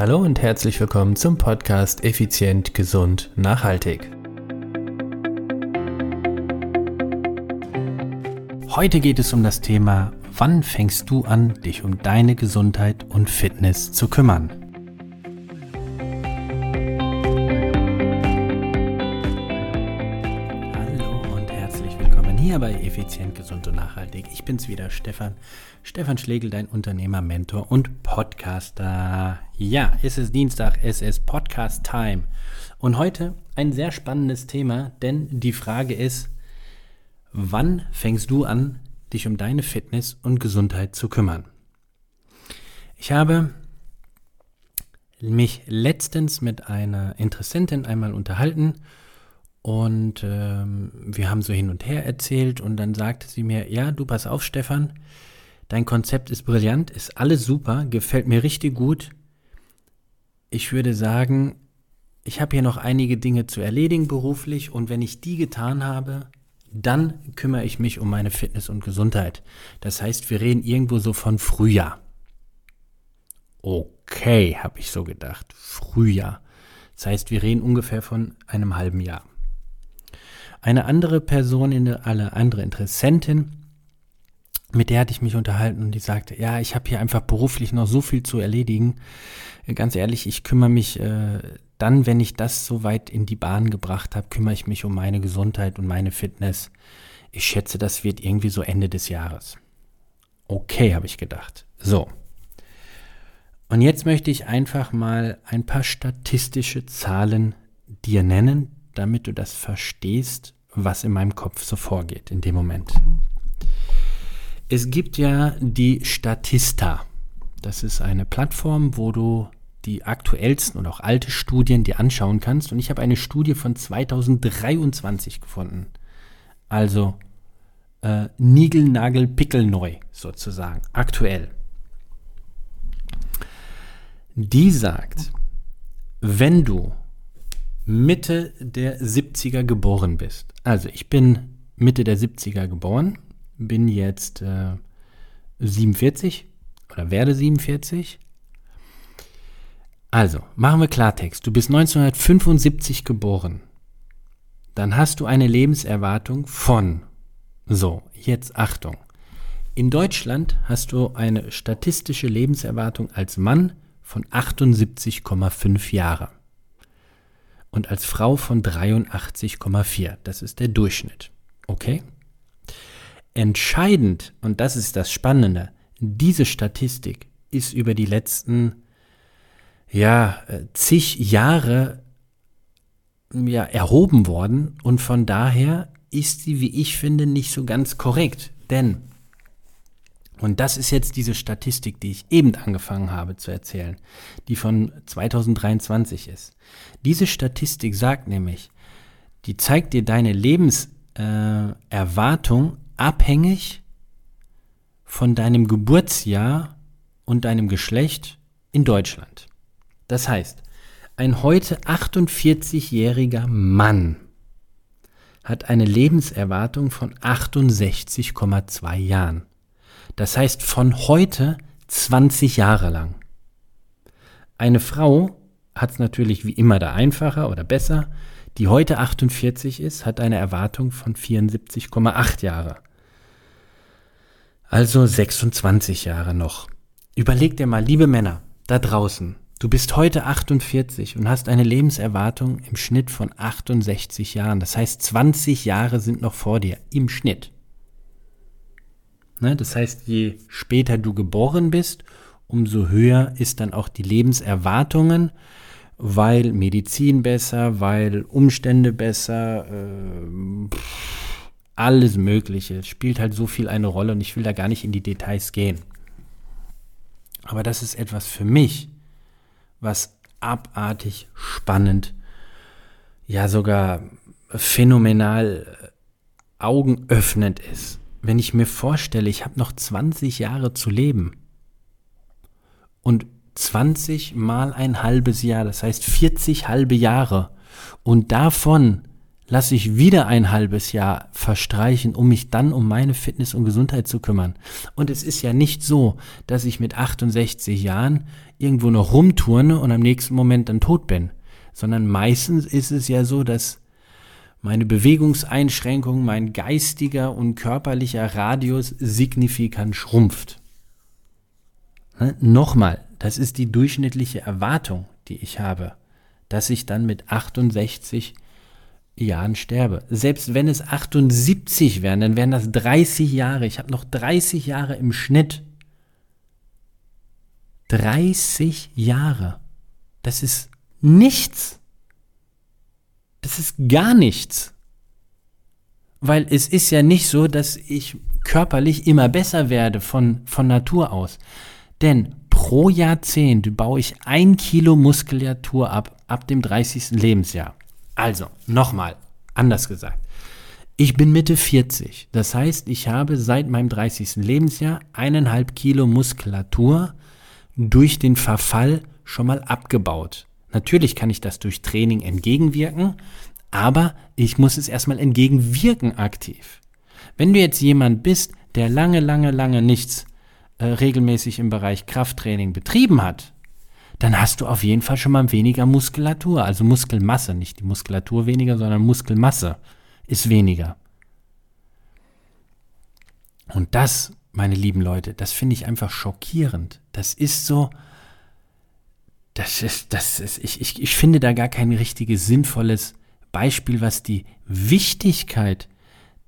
Hallo und herzlich willkommen zum Podcast Effizient, Gesund, Nachhaltig. Heute geht es um das Thema, wann fängst du an, dich um deine Gesundheit und Fitness zu kümmern? hier bei Effizient, Gesund und Nachhaltig. Ich bin's wieder, Stefan. Stefan Schlegel, dein Unternehmer, Mentor und Podcaster. Ja, es ist Dienstag, es ist Podcast Time. Und heute ein sehr spannendes Thema, denn die Frage ist, wann fängst du an, dich um deine Fitness und Gesundheit zu kümmern? Ich habe mich letztens mit einer Interessentin einmal unterhalten und ähm, wir haben so hin und her erzählt und dann sagte sie mir, ja, du pass auf, Stefan, dein Konzept ist brillant, ist alles super, gefällt mir richtig gut. Ich würde sagen, ich habe hier noch einige Dinge zu erledigen beruflich und wenn ich die getan habe, dann kümmere ich mich um meine Fitness und Gesundheit. Das heißt, wir reden irgendwo so von Frühjahr. Okay, habe ich so gedacht. Frühjahr. Das heißt, wir reden ungefähr von einem halben Jahr. Eine andere Person, eine andere Interessentin, mit der hatte ich mich unterhalten und die sagte, ja, ich habe hier einfach beruflich noch so viel zu erledigen. Ganz ehrlich, ich kümmere mich äh, dann, wenn ich das so weit in die Bahn gebracht habe, kümmere ich mich um meine Gesundheit und meine Fitness. Ich schätze, das wird irgendwie so Ende des Jahres. Okay, habe ich gedacht. So. Und jetzt möchte ich einfach mal ein paar statistische Zahlen dir nennen, damit du das verstehst, was in meinem Kopf so vorgeht in dem Moment. Es gibt ja die Statista. Das ist eine Plattform, wo du die aktuellsten und auch alte Studien dir anschauen kannst. Und ich habe eine Studie von 2023 gefunden. Also äh, Nigel, Pickelneu sozusagen, aktuell. Die sagt, wenn du Mitte der 70er geboren bist. Also ich bin Mitte der 70er geboren, bin jetzt äh, 47 oder werde 47. Also, machen wir Klartext. Du bist 1975 geboren. Dann hast du eine Lebenserwartung von, so, jetzt Achtung. In Deutschland hast du eine statistische Lebenserwartung als Mann von 78,5 Jahre und als Frau von 83,4. Das ist der Durchschnitt. Okay? Entscheidend, und das ist das Spannende, diese Statistik ist über die letzten ja, äh, zig Jahre ja, erhoben worden und von daher ist sie, wie ich finde, nicht so ganz korrekt. Denn und das ist jetzt diese Statistik, die ich eben angefangen habe zu erzählen, die von 2023 ist. Diese Statistik sagt nämlich, die zeigt dir deine Lebenserwartung äh, abhängig von deinem Geburtsjahr und deinem Geschlecht in Deutschland. Das heißt, ein heute 48-jähriger Mann hat eine Lebenserwartung von 68,2 Jahren. Das heißt von heute 20 Jahre lang. Eine Frau hat es natürlich wie immer da einfacher oder besser. Die heute 48 ist, hat eine Erwartung von 74,8 Jahre. Also 26 Jahre noch. Überleg dir mal, liebe Männer, da draußen, du bist heute 48 und hast eine Lebenserwartung im Schnitt von 68 Jahren. Das heißt, 20 Jahre sind noch vor dir, im Schnitt. Ne? Das heißt, je später du geboren bist, umso höher ist dann auch die Lebenserwartungen, weil Medizin besser, weil Umstände besser, äh, alles Mögliche. spielt halt so viel eine Rolle und ich will da gar nicht in die Details gehen. Aber das ist etwas für mich, was abartig spannend, ja sogar phänomenal äh, augenöffnend ist wenn ich mir vorstelle, ich habe noch 20 Jahre zu leben und 20 mal ein halbes Jahr, das heißt 40 halbe Jahre und davon lasse ich wieder ein halbes Jahr verstreichen, um mich dann um meine Fitness und Gesundheit zu kümmern. Und es ist ja nicht so, dass ich mit 68 Jahren irgendwo noch rumturne und am nächsten Moment dann tot bin, sondern meistens ist es ja so, dass meine Bewegungseinschränkung, mein geistiger und körperlicher Radius signifikant schrumpft. Ne? Nochmal, das ist die durchschnittliche Erwartung, die ich habe, dass ich dann mit 68 Jahren sterbe. Selbst wenn es 78 wären, dann wären das 30 Jahre. Ich habe noch 30 Jahre im Schnitt. 30 Jahre. Das ist nichts. Das ist gar nichts. Weil es ist ja nicht so, dass ich körperlich immer besser werde von, von Natur aus. Denn pro Jahrzehnt baue ich ein Kilo Muskulatur ab, ab dem 30. Lebensjahr. Also, nochmal, anders gesagt. Ich bin Mitte 40. Das heißt, ich habe seit meinem 30. Lebensjahr eineinhalb Kilo Muskulatur durch den Verfall schon mal abgebaut. Natürlich kann ich das durch Training entgegenwirken, aber ich muss es erstmal entgegenwirken aktiv. Wenn du jetzt jemand bist, der lange, lange, lange nichts äh, regelmäßig im Bereich Krafttraining betrieben hat, dann hast du auf jeden Fall schon mal weniger Muskulatur, also Muskelmasse, nicht die Muskulatur weniger, sondern Muskelmasse ist weniger. Und das, meine lieben Leute, das finde ich einfach schockierend. Das ist so, das ist, das ist, ich, ich, ich finde da gar kein richtiges sinnvolles Beispiel, was die Wichtigkeit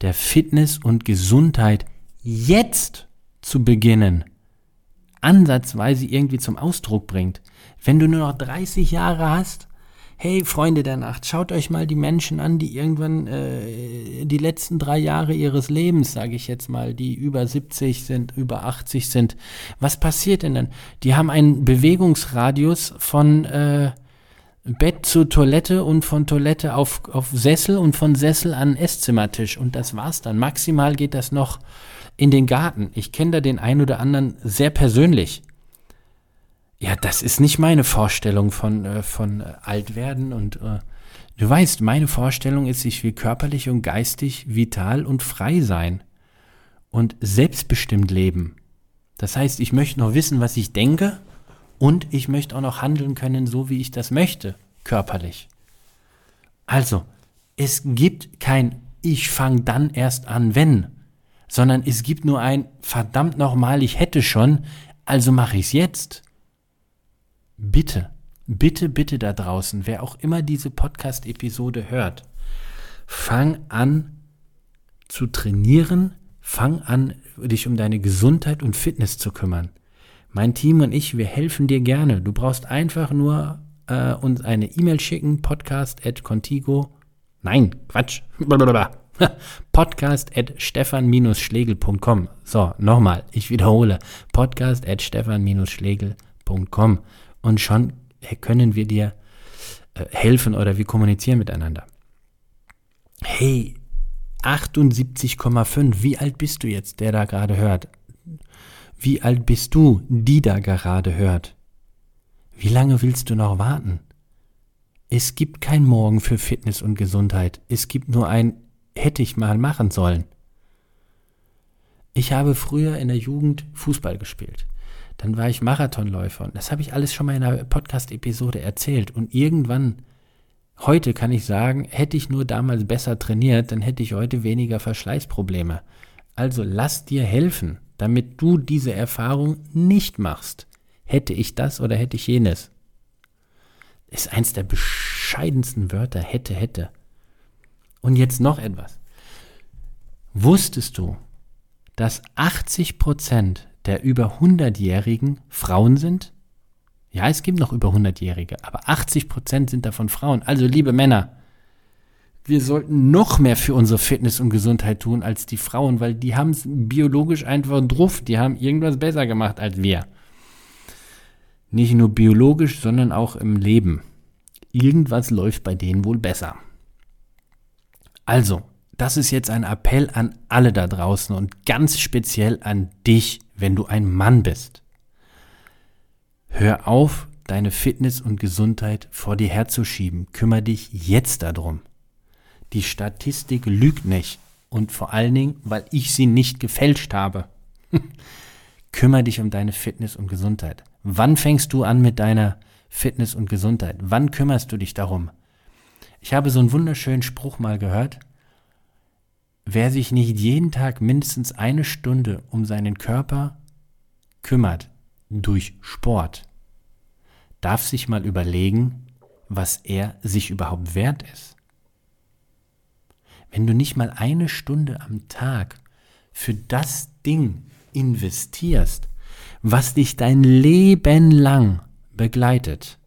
der Fitness und Gesundheit jetzt zu beginnen ansatzweise irgendwie zum Ausdruck bringt. Wenn du nur noch 30 Jahre hast, hey Freunde der Nacht, schaut euch mal die Menschen an, die irgendwann äh, die letzten drei Jahre ihres Lebens, sage ich jetzt mal, die über 70 sind, über 80 sind. Was passiert denn dann? Die haben einen Bewegungsradius von äh, Bett zu Toilette und von Toilette auf, auf Sessel und von Sessel an Esszimmertisch. Und das war's dann. Maximal geht das noch in den Garten. Ich kenne da den einen oder anderen sehr persönlich. Ja, das ist nicht meine Vorstellung von, äh, von äh, Altwerden und äh, du weißt, meine Vorstellung ist, ich will körperlich und geistig vital und frei sein und selbstbestimmt leben. Das heißt, ich möchte noch wissen, was ich denke und ich möchte auch noch handeln können, so wie ich das möchte, körperlich. Also, es gibt kein Ich fange dann erst an, wenn, sondern es gibt nur ein verdammt nochmal, ich hätte schon, also mache ich es jetzt. Bitte, bitte, bitte da draußen, wer auch immer diese Podcast-Episode hört, fang an zu trainieren, fang an, dich um deine Gesundheit und Fitness zu kümmern. Mein Team und ich, wir helfen dir gerne. Du brauchst einfach nur äh, uns eine E-Mail schicken, podcast at contigo. Nein, Quatsch. podcast at stefan-schlegel.com. So, nochmal, ich wiederhole. Podcast at stefan-schlegel.com und schon können wir dir äh, helfen oder wir kommunizieren miteinander. Hey, 78,5, wie alt bist du jetzt, der da gerade hört? Wie alt bist du, die da gerade hört? Wie lange willst du noch warten? Es gibt kein Morgen für Fitness und Gesundheit. Es gibt nur ein hätte ich mal machen sollen. Ich habe früher in der Jugend Fußball gespielt. Dann war ich Marathonläufer und das habe ich alles schon mal in einer Podcast-Episode erzählt. Und irgendwann, heute kann ich sagen, hätte ich nur damals besser trainiert, dann hätte ich heute weniger Verschleißprobleme. Also lass dir helfen, damit du diese Erfahrung nicht machst. Hätte ich das oder hätte ich jenes? Ist eins der bescheidensten Wörter, hätte, hätte. Und jetzt noch etwas. Wusstest du, dass 80 Prozent der über 100-Jährigen Frauen sind? Ja, es gibt noch über 100-Jährige, aber 80 Prozent sind davon Frauen. Also, liebe Männer, wir sollten noch mehr für unsere Fitness und Gesundheit tun als die Frauen, weil die haben es biologisch einfach drauf. Die haben irgendwas besser gemacht als wir. Nicht nur biologisch, sondern auch im Leben. Irgendwas läuft bei denen wohl besser. Also, das ist jetzt ein Appell an alle da draußen und ganz speziell an dich, wenn du ein Mann bist. Hör auf, deine Fitness und Gesundheit vor dir herzuschieben. Kümmer dich jetzt darum. Die Statistik lügt nicht. Und vor allen Dingen, weil ich sie nicht gefälscht habe. Kümmer dich um deine Fitness und Gesundheit. Wann fängst du an mit deiner Fitness und Gesundheit? Wann kümmerst du dich darum? Ich habe so einen wunderschönen Spruch mal gehört. Wer sich nicht jeden Tag mindestens eine Stunde um seinen Körper kümmert durch Sport, darf sich mal überlegen, was er sich überhaupt wert ist. Wenn du nicht mal eine Stunde am Tag für das Ding investierst, was dich dein Leben lang begleitet,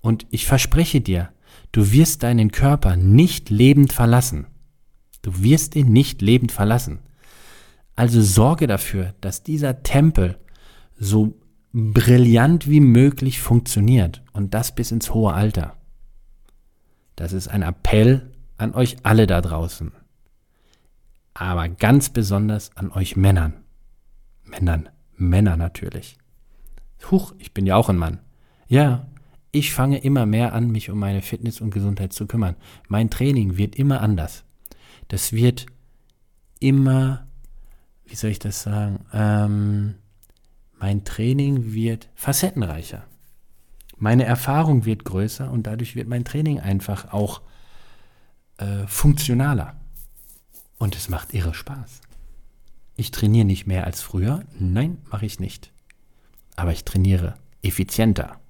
und ich verspreche dir, du wirst deinen Körper nicht lebend verlassen. Du wirst ihn nicht lebend verlassen. Also sorge dafür, dass dieser Tempel so brillant wie möglich funktioniert und das bis ins hohe Alter. Das ist ein Appell an euch alle da draußen. Aber ganz besonders an euch Männern. Männern, Männer natürlich. Huch, ich bin ja auch ein Mann. Ja, ich fange immer mehr an, mich um meine Fitness und Gesundheit zu kümmern. Mein Training wird immer anders. Das wird immer, wie soll ich das sagen, ähm, mein Training wird facettenreicher. Meine Erfahrung wird größer und dadurch wird mein Training einfach auch äh, funktionaler. Und es macht irre Spaß. Ich trainiere nicht mehr als früher. Nein, mache ich nicht. Aber ich trainiere effizienter.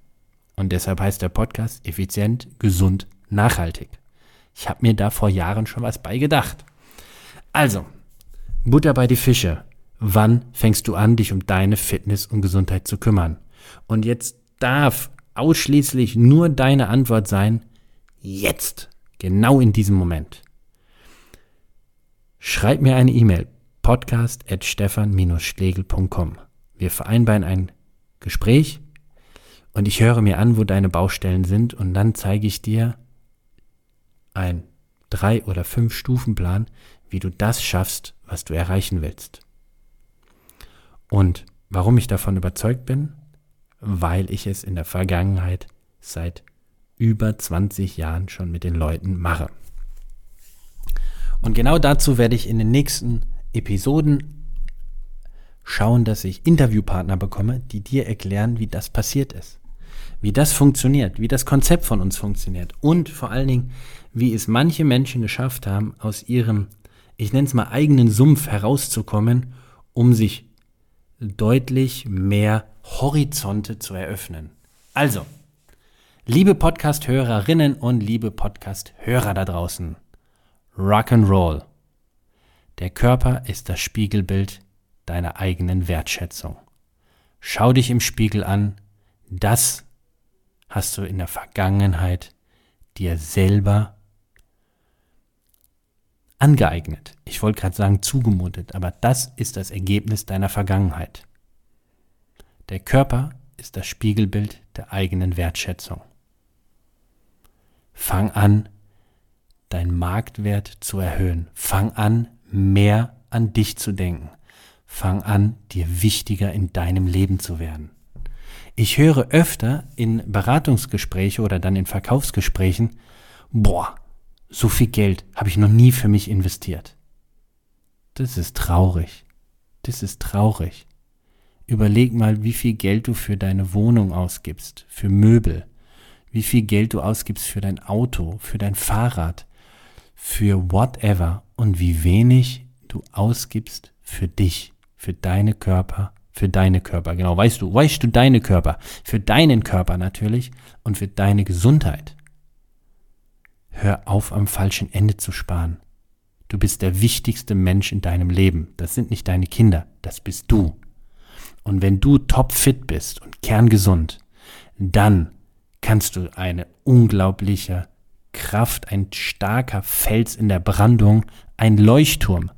Und deshalb heißt der Podcast effizient, gesund, nachhaltig. Ich habe mir da vor Jahren schon was bei gedacht. Also, Butter bei die Fische. Wann fängst du an, dich um deine Fitness und Gesundheit zu kümmern? Und jetzt darf ausschließlich nur deine Antwort sein, jetzt. Genau in diesem Moment. Schreib mir eine E-Mail podcast at stefan-schlegel.com. Wir vereinbaren ein Gespräch und ich höre mir an, wo deine Baustellen sind und dann zeige ich dir ein drei- oder fünf Stufenplan, wie du das schaffst, was du erreichen willst. Und warum ich davon überzeugt bin? Weil ich es in der Vergangenheit seit über 20 Jahren schon mit den Leuten mache. Und genau dazu werde ich in den nächsten Episoden schauen, dass ich Interviewpartner bekomme, die dir erklären, wie das passiert ist. Wie das funktioniert, wie das Konzept von uns funktioniert und vor allen Dingen, wie es manche Menschen geschafft haben, aus ihrem, ich nenne es mal, eigenen Sumpf herauszukommen, um sich deutlich mehr Horizonte zu eröffnen. Also, Liebe Podcast-Hörerinnen und liebe Podcast-Hörer da draußen, Rock'n'Roll. Der Körper ist das Spiegelbild deiner eigenen Wertschätzung. Schau dich im Spiegel an, das hast du in der Vergangenheit dir selber angeeignet. Ich wollte gerade sagen zugemutet, aber das ist das Ergebnis deiner Vergangenheit. Der Körper ist das Spiegelbild der eigenen Wertschätzung. Fang an, deinen Marktwert zu erhöhen. Fang an, mehr an dich zu denken. Fang an, dir wichtiger in deinem Leben zu werden. Ich höre öfter in Beratungsgespräche oder dann in Verkaufsgesprächen, boah, so viel Geld habe ich noch nie für mich investiert. Das ist traurig. Das ist traurig. Überleg mal, wie viel Geld du für deine Wohnung ausgibst, für Möbel, wie viel Geld du ausgibst für dein Auto, für dein Fahrrad, für whatever und wie wenig du ausgibst für dich, für deine Körper, für deine Körper. Genau, weißt du, weißt du deine Körper, für deinen Körper natürlich und für deine Gesundheit. Hör auf, am falschen Ende zu sparen. Du bist der wichtigste Mensch in deinem Leben. Das sind nicht deine Kinder, das bist du. Und wenn du topfit bist und kerngesund, dann kannst du eine unglaubliche Kraft, ein starker Fels in der Brandung, ein Leuchtturm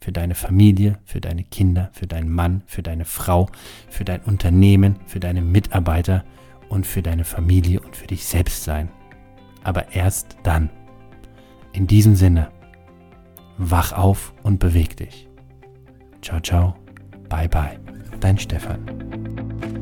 für deine Familie, für deine Kinder, für deinen Mann, für deine Frau, für dein Unternehmen, für deine Mitarbeiter und für deine Familie und für dich selbst sein. Aber erst dann. In diesem Sinne, wach auf und beweg dich. Ciao, ciao, bye, bye, dein Stefan.